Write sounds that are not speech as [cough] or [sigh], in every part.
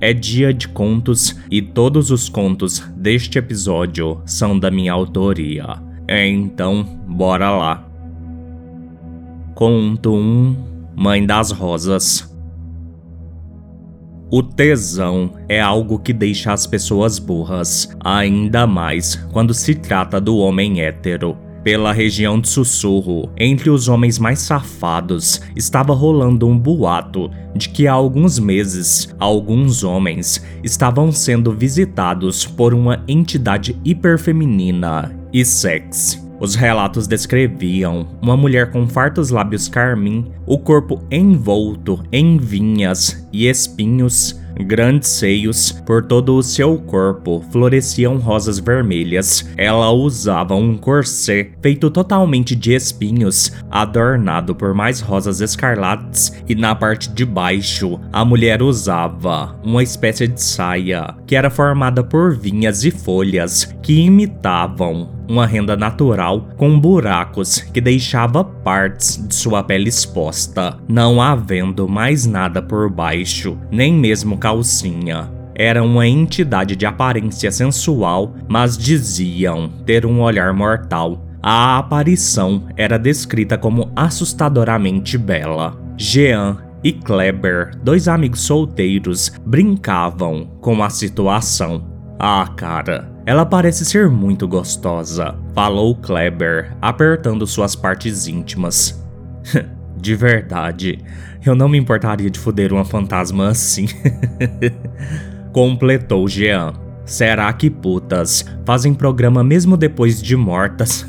é dia de contos e todos os contos deste episódio são da minha autoria. Então, bora lá. Conto 1 Mãe das Rosas o tesão é algo que deixa as pessoas burras, ainda mais quando se trata do homem hétero. Pela região de Sussurro, entre os homens mais safados, estava rolando um boato de que há alguns meses, alguns homens estavam sendo visitados por uma entidade hiperfeminina e sexy. Os relatos descreviam uma mulher com fartos lábios carmim, o corpo envolto em vinhas e espinhos, grandes seios, por todo o seu corpo floresciam rosas vermelhas. Ela usava um corset feito totalmente de espinhos, adornado por mais rosas escarlates, e na parte de baixo a mulher usava uma espécie de saia que era formada por vinhas e folhas que imitavam uma renda natural com buracos que deixava partes de sua pele exposta, não havendo mais nada por baixo, nem mesmo calcinha. Era uma entidade de aparência sensual, mas diziam ter um olhar mortal. A aparição era descrita como assustadoramente bela. Jean e Kleber, dois amigos solteiros, brincavam com a situação. Ah, cara, ela parece ser muito gostosa, falou Kleber, apertando suas partes íntimas. [laughs] de verdade, eu não me importaria de foder uma fantasma assim. [laughs] Completou Jean. Será que putas fazem programa mesmo depois de mortas?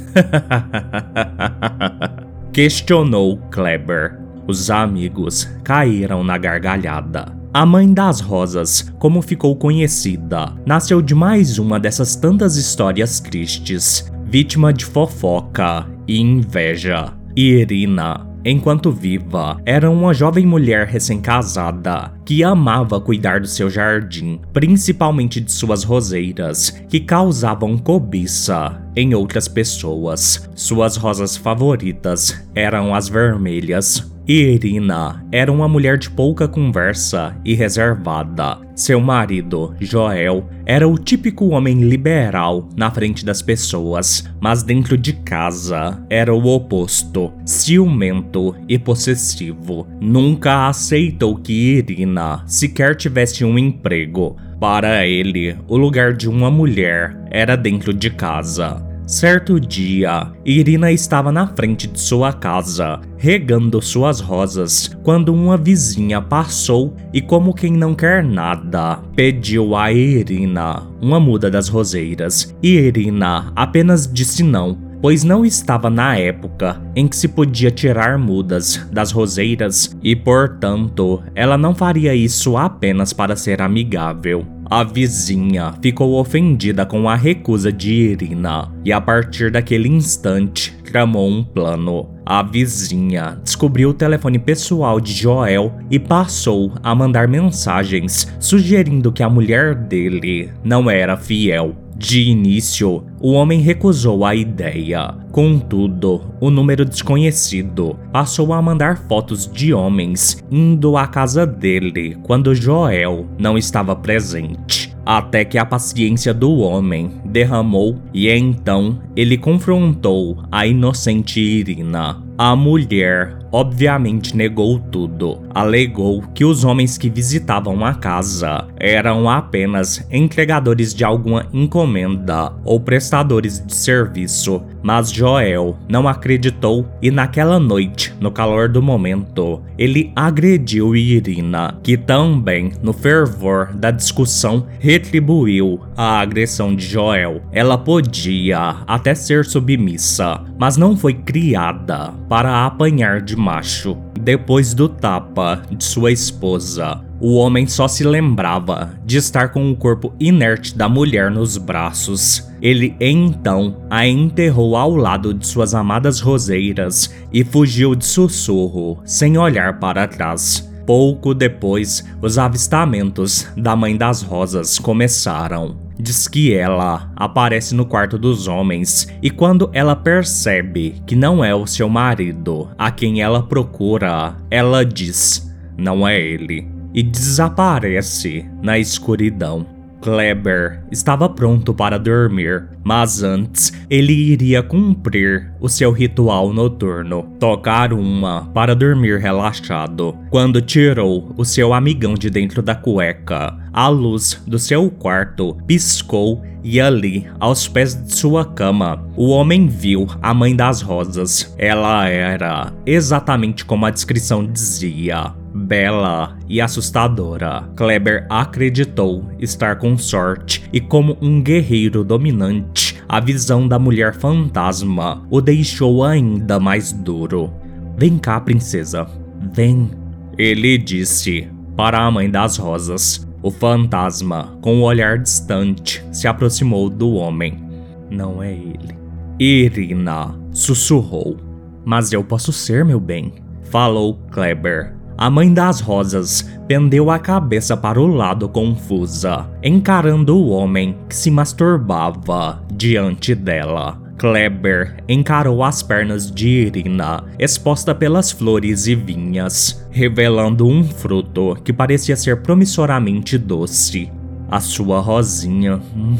[laughs] Questionou Kleber. Os amigos caíram na gargalhada. A Mãe das Rosas, como ficou conhecida, nasceu de mais uma dessas tantas histórias tristes, vítima de fofoca e inveja. Irina, enquanto viva, era uma jovem mulher recém-casada que amava cuidar do seu jardim, principalmente de suas roseiras, que causavam cobiça em outras pessoas. Suas rosas favoritas eram as vermelhas, Irina era uma mulher de pouca conversa e reservada. Seu marido, Joel, era o típico homem liberal na frente das pessoas, mas dentro de casa era o oposto, ciumento e possessivo. Nunca aceitou que Irina sequer tivesse um emprego. Para ele, o lugar de uma mulher era dentro de casa. Certo dia, Irina estava na frente de sua casa, regando suas rosas, quando uma vizinha passou e, como quem não quer nada, pediu a Irina uma muda das roseiras. E Irina apenas disse não, pois não estava na época em que se podia tirar mudas das roseiras e, portanto, ela não faria isso apenas para ser amigável. A vizinha ficou ofendida com a recusa de Irina e, a partir daquele instante, tramou um plano. A vizinha descobriu o telefone pessoal de Joel e passou a mandar mensagens sugerindo que a mulher dele não era fiel de início, o homem recusou a ideia. Contudo, o número desconhecido passou a mandar fotos de homens indo à casa dele quando Joel não estava presente. Até que a paciência do homem derramou e então ele confrontou a inocente Irina. A mulher obviamente negou tudo. Alegou que os homens que visitavam a casa eram apenas entregadores de alguma encomenda ou prestadores de serviço, mas Joel não acreditou e naquela noite, no calor do momento, ele agrediu Irina, que também, no fervor da discussão, retribuiu a agressão de Joel. Ela podia até ser submissa, mas não foi criada para apanhar de macho. Depois do tapa de sua esposa, O homem só se lembrava de estar com o corpo inerte da mulher nos braços. Ele então a enterrou ao lado de suas amadas roseiras e fugiu de sussurro, sem olhar para trás. Pouco depois, os avistamentos da Mãe das Rosas começaram. Diz que ela aparece no quarto dos homens e quando ela percebe que não é o seu marido a quem ela procura, ela diz: Não é ele, e desaparece na escuridão. Kleber estava pronto para dormir, mas antes ele iria cumprir o seu ritual noturno, tocar uma para dormir relaxado. Quando tirou o seu amigão de dentro da cueca, a luz do seu quarto piscou e ali, aos pés de sua cama, o homem viu a mãe das rosas. Ela era exatamente como a descrição dizia bela e assustadora. Kleber acreditou estar com sorte e, como um guerreiro dominante, a visão da mulher fantasma o deixou ainda mais duro. Vem cá, princesa, vem. Ele disse para a mãe das rosas. O fantasma, com o um olhar distante, se aproximou do homem. Não é ele. Irina sussurrou. Mas eu posso ser, meu bem, falou Kleber a mãe das rosas pendeu a cabeça para o lado confusa, encarando o homem que se masturbava diante dela. Kleber encarou as pernas de Irina, exposta pelas flores e vinhas, revelando um fruto que parecia ser promissoramente doce. A sua rosinha. Hum,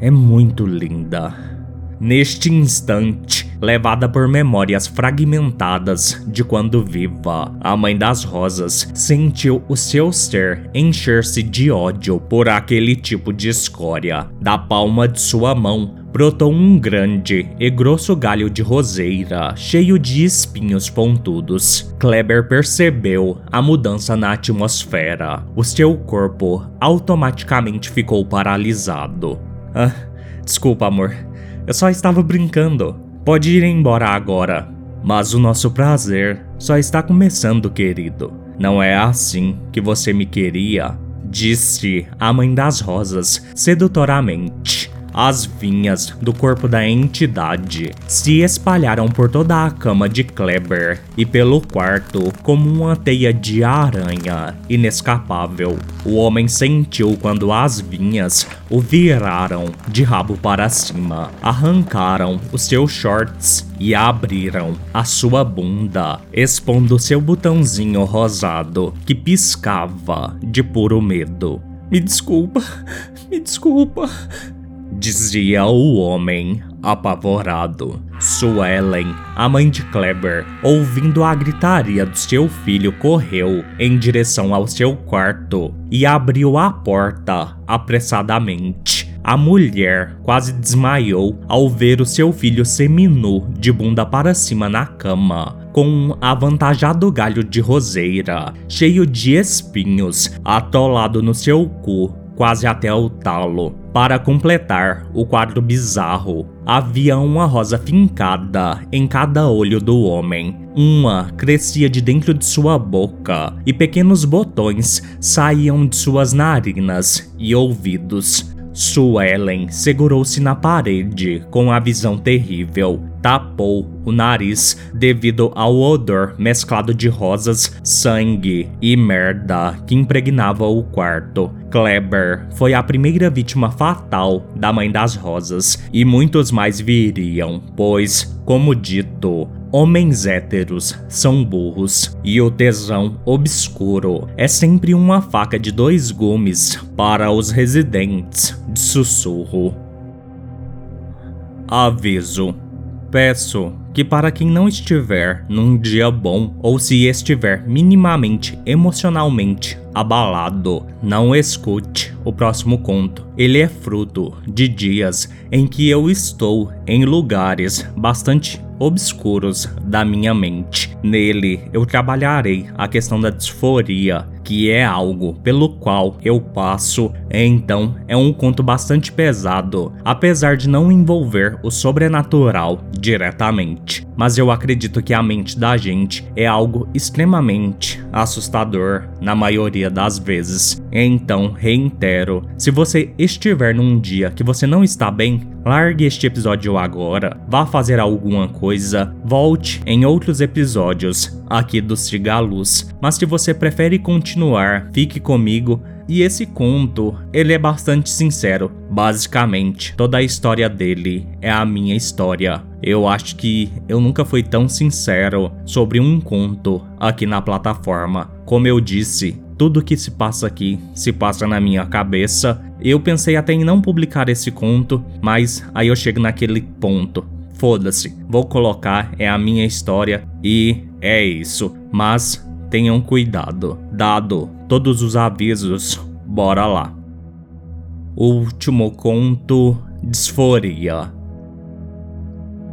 é muito linda. Neste instante, levada por memórias fragmentadas de quando viva. A Mãe das Rosas sentiu o seu ser encher-se de ódio por aquele tipo de escória. Da palma de sua mão brotou um grande e grosso galho de roseira, cheio de espinhos pontudos. Kleber percebeu a mudança na atmosfera. O seu corpo automaticamente ficou paralisado. Ah, desculpa, amor. Eu só estava brincando. Pode ir embora agora. Mas o nosso prazer só está começando, querido. Não é assim que você me queria? Disse a mãe das rosas sedutoramente. As vinhas do corpo da entidade se espalharam por toda a cama de Kleber e pelo quarto como uma teia de aranha inescapável. O homem sentiu quando as vinhas o viraram de rabo para cima, arrancaram os seus shorts e abriram a sua bunda, expondo seu botãozinho rosado que piscava de puro medo. Me desculpa, me desculpa, dizia o homem, apavorado. Suelen, a mãe de Kleber, ouvindo a gritaria do seu filho, correu em direção ao seu quarto e abriu a porta apressadamente. A mulher quase desmaiou ao ver o seu filho seminu de bunda para cima na cama, com um avantajado galho de roseira, cheio de espinhos, atolado no seu cu, quase até o talo. Para completar o quadro bizarro, havia uma rosa fincada em cada olho do homem. Uma crescia de dentro de sua boca e pequenos botões saíam de suas narinas e ouvidos. Suelen segurou-se na parede com a visão terrível. Tapou o nariz devido ao odor mesclado de rosas, sangue e merda que impregnava o quarto. Kleber foi a primeira vítima fatal da Mãe das Rosas e muitos mais viriam, pois, como dito, Homens héteros são burros e o tesão obscuro é sempre uma faca de dois gumes para os residentes de sussurro. Aviso: Peço que, para quem não estiver num dia bom ou se estiver minimamente emocionalmente abalado, não escute o próximo conto. Ele é fruto de dias em que eu estou em lugares bastante obscuros da minha mente. Nele eu trabalharei a questão da disforia que é algo pelo qual eu passo, então é um conto bastante pesado, apesar de não envolver o sobrenatural diretamente. Mas eu acredito que a mente da gente é algo extremamente assustador na maioria das vezes. Então, reitero, se você estiver num dia que você não está bem, largue este episódio agora, vá fazer alguma coisa, volte em outros episódios aqui do Cigaluz. Mas se você prefere continuar, fique comigo e esse conto, ele é bastante sincero. Basicamente, toda a história dele é a minha história. Eu acho que eu nunca fui tão sincero sobre um conto aqui na plataforma. Como eu disse, tudo que se passa aqui se passa na minha cabeça. Eu pensei até em não publicar esse conto, mas aí eu chego naquele ponto. Foda-se, vou colocar, é a minha história e é isso. Mas tenham cuidado. Dado todos os avisos, bora lá. Último conto: Disforia.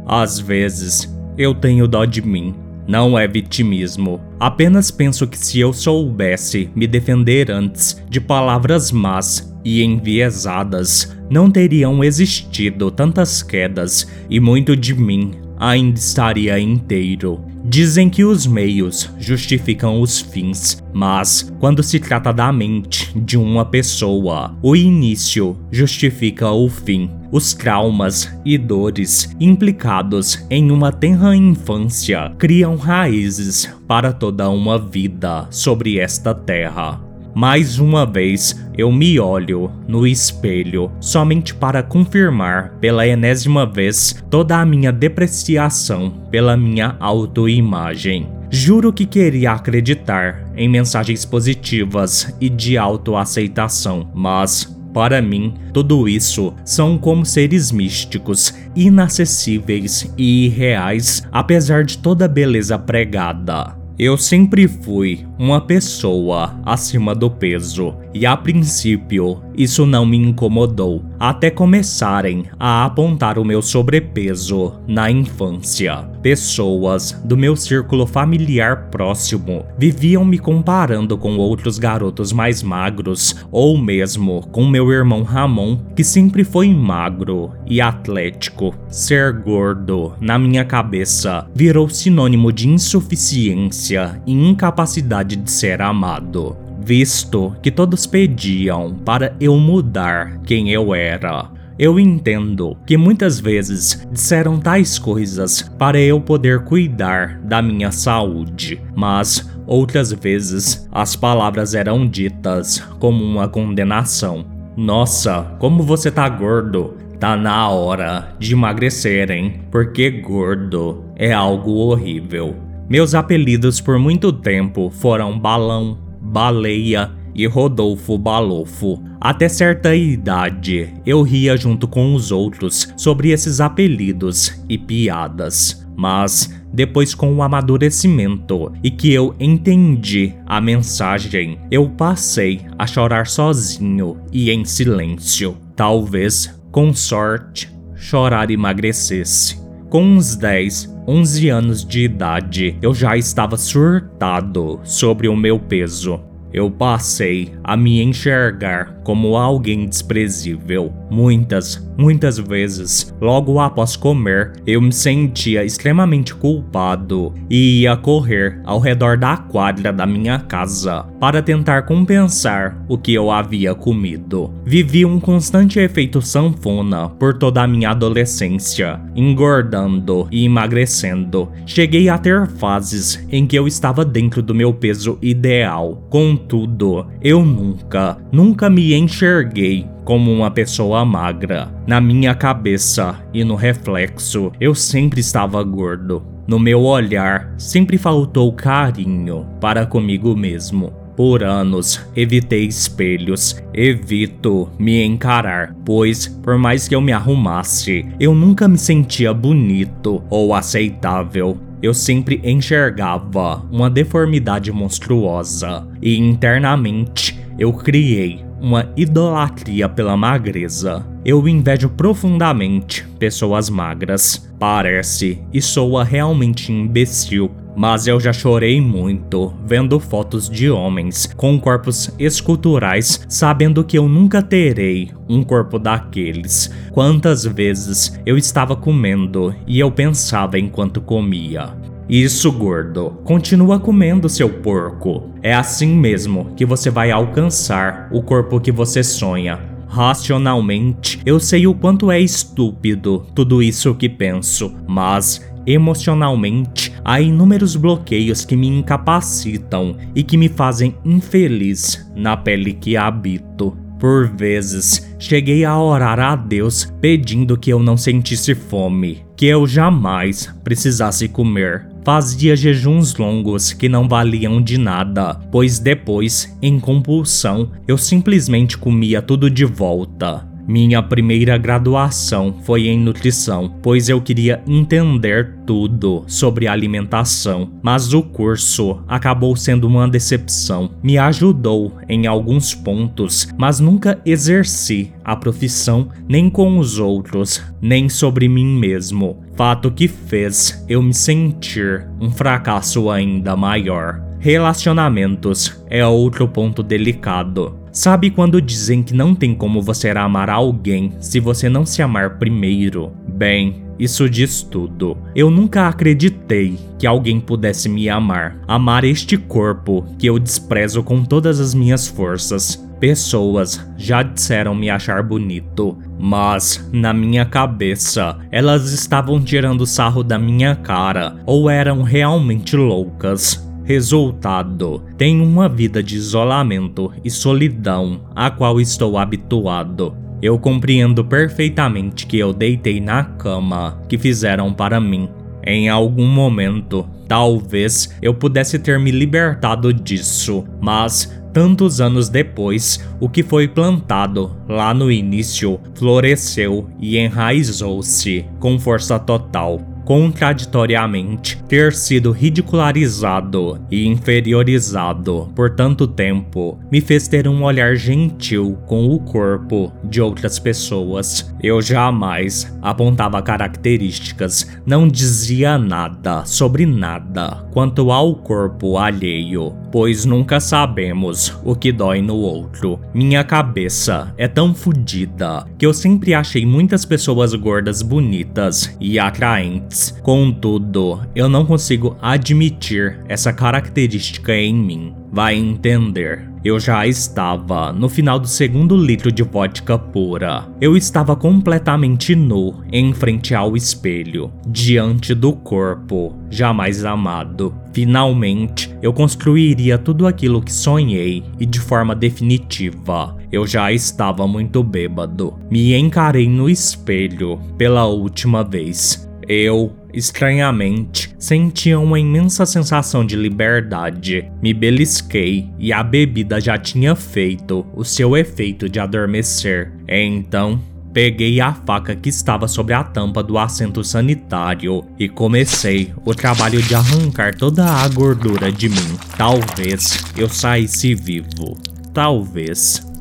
Às vezes, eu tenho dó de mim. Não é vitimismo. Apenas penso que se eu soubesse me defender antes de palavras más e enviesadas, não teriam existido tantas quedas e muito de mim ainda estaria inteiro. Dizem que os meios justificam os fins, mas quando se trata da mente de uma pessoa, o início justifica o fim. Os traumas e dores implicados em uma tenra infância criam raízes para toda uma vida sobre esta terra. Mais uma vez, eu me olho no espelho somente para confirmar pela enésima vez toda a minha depreciação pela minha autoimagem. Juro que queria acreditar em mensagens positivas e de autoaceitação, mas para mim, tudo isso são como seres místicos, inacessíveis e irreais, apesar de toda a beleza pregada. Eu sempre fui uma pessoa acima do peso e a princípio isso não me incomodou, até começarem a apontar o meu sobrepeso na infância. Pessoas do meu círculo familiar próximo viviam me comparando com outros garotos mais magros, ou mesmo com meu irmão Ramon, que sempre foi magro e atlético. Ser gordo, na minha cabeça, virou sinônimo de insuficiência e incapacidade de ser amado visto que todos pediam para eu mudar quem eu era. Eu entendo que muitas vezes disseram tais coisas para eu poder cuidar da minha saúde, mas outras vezes as palavras eram ditas como uma condenação. Nossa, como você tá gordo! Tá na hora de emagrecer, hein? Porque gordo é algo horrível. Meus apelidos por muito tempo foram balão, Baleia e Rodolfo Balofo. Até certa idade, eu ria junto com os outros sobre esses apelidos e piadas. Mas depois com o amadurecimento e que eu entendi a mensagem, eu passei a chorar sozinho e em silêncio. Talvez, com sorte, chorar emagrecesse. Com uns 10, 11 anos de idade, eu já estava surtado sobre o meu peso. Eu passei a me enxergar como alguém desprezível. Muitas, muitas vezes, logo após comer, eu me sentia extremamente culpado e ia correr ao redor da quadra da minha casa para tentar compensar o que eu havia comido. Vivi um constante efeito sanfona por toda a minha adolescência, engordando e emagrecendo. Cheguei a ter fases em que eu estava dentro do meu peso ideal. Contudo, eu nunca, nunca me enxerguei como uma pessoa magra. Na minha cabeça e no reflexo, eu sempre estava gordo. No meu olhar, sempre faltou carinho para comigo mesmo. Por anos, evitei espelhos, evito me encarar, pois, por mais que eu me arrumasse, eu nunca me sentia bonito ou aceitável. Eu sempre enxergava uma deformidade monstruosa e internamente eu criei uma idolatria pela magreza. Eu invejo profundamente pessoas magras. Parece e soa realmente imbecil, mas eu já chorei muito vendo fotos de homens com corpos esculturais, sabendo que eu nunca terei um corpo daqueles. Quantas vezes eu estava comendo e eu pensava enquanto comia. Isso, gordo. Continua comendo seu porco. É assim mesmo que você vai alcançar o corpo que você sonha. Racionalmente, eu sei o quanto é estúpido tudo isso que penso, mas emocionalmente há inúmeros bloqueios que me incapacitam e que me fazem infeliz na pele que habito. Por vezes, cheguei a orar a Deus pedindo que eu não sentisse fome, que eu jamais precisasse comer. Fazia jejuns longos que não valiam de nada, pois depois, em compulsão, eu simplesmente comia tudo de volta. Minha primeira graduação foi em nutrição, pois eu queria entender tudo sobre alimentação, mas o curso acabou sendo uma decepção. Me ajudou em alguns pontos, mas nunca exerci a profissão nem com os outros, nem sobre mim mesmo. Fato que fez eu me sentir um fracasso ainda maior. Relacionamentos é outro ponto delicado. Sabe quando dizem que não tem como você amar alguém se você não se amar primeiro? Bem, isso diz tudo. Eu nunca acreditei que alguém pudesse me amar, amar este corpo que eu desprezo com todas as minhas forças. Pessoas já disseram me achar bonito, mas na minha cabeça elas estavam tirando sarro da minha cara ou eram realmente loucas. Resultado: tenho uma vida de isolamento e solidão a qual estou habituado. Eu compreendo perfeitamente que eu deitei na cama que fizeram para mim. Em algum momento, talvez eu pudesse ter me libertado disso, mas tantos anos depois, o que foi plantado lá no início floresceu e enraizou-se com força total contraditoriamente, ter sido ridicularizado e inferiorizado por tanto tempo me fez ter um olhar gentil com o corpo de outras pessoas. Eu jamais apontava características, não dizia nada sobre nada quanto ao corpo alheio, pois nunca sabemos o que dói no outro. Minha cabeça é tão fodida que eu sempre achei muitas pessoas gordas bonitas e atraentes Contudo, eu não consigo admitir essa característica em mim. Vai entender. Eu já estava no final do segundo litro de vodka pura. Eu estava completamente nu em frente ao espelho, diante do corpo jamais amado. Finalmente, eu construiria tudo aquilo que sonhei e de forma definitiva. Eu já estava muito bêbado. Me encarei no espelho pela última vez. Eu, estranhamente, sentia uma imensa sensação de liberdade. Me belisquei e a bebida já tinha feito o seu efeito de adormecer. Então, Peguei a faca que estava sobre a tampa do assento sanitário e comecei o trabalho de arrancar toda a gordura de mim. Talvez eu saísse vivo. Talvez.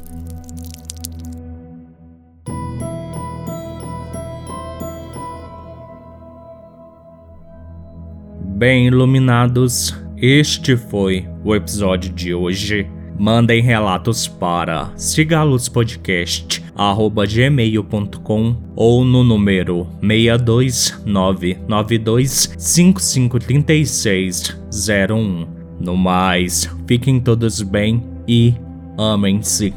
Bem iluminados, este foi o episódio de hoje. Mandem relatos para sigaluspodcast@gmail.com ou no número 62992553601. No mais, fiquem todos bem e amem-se.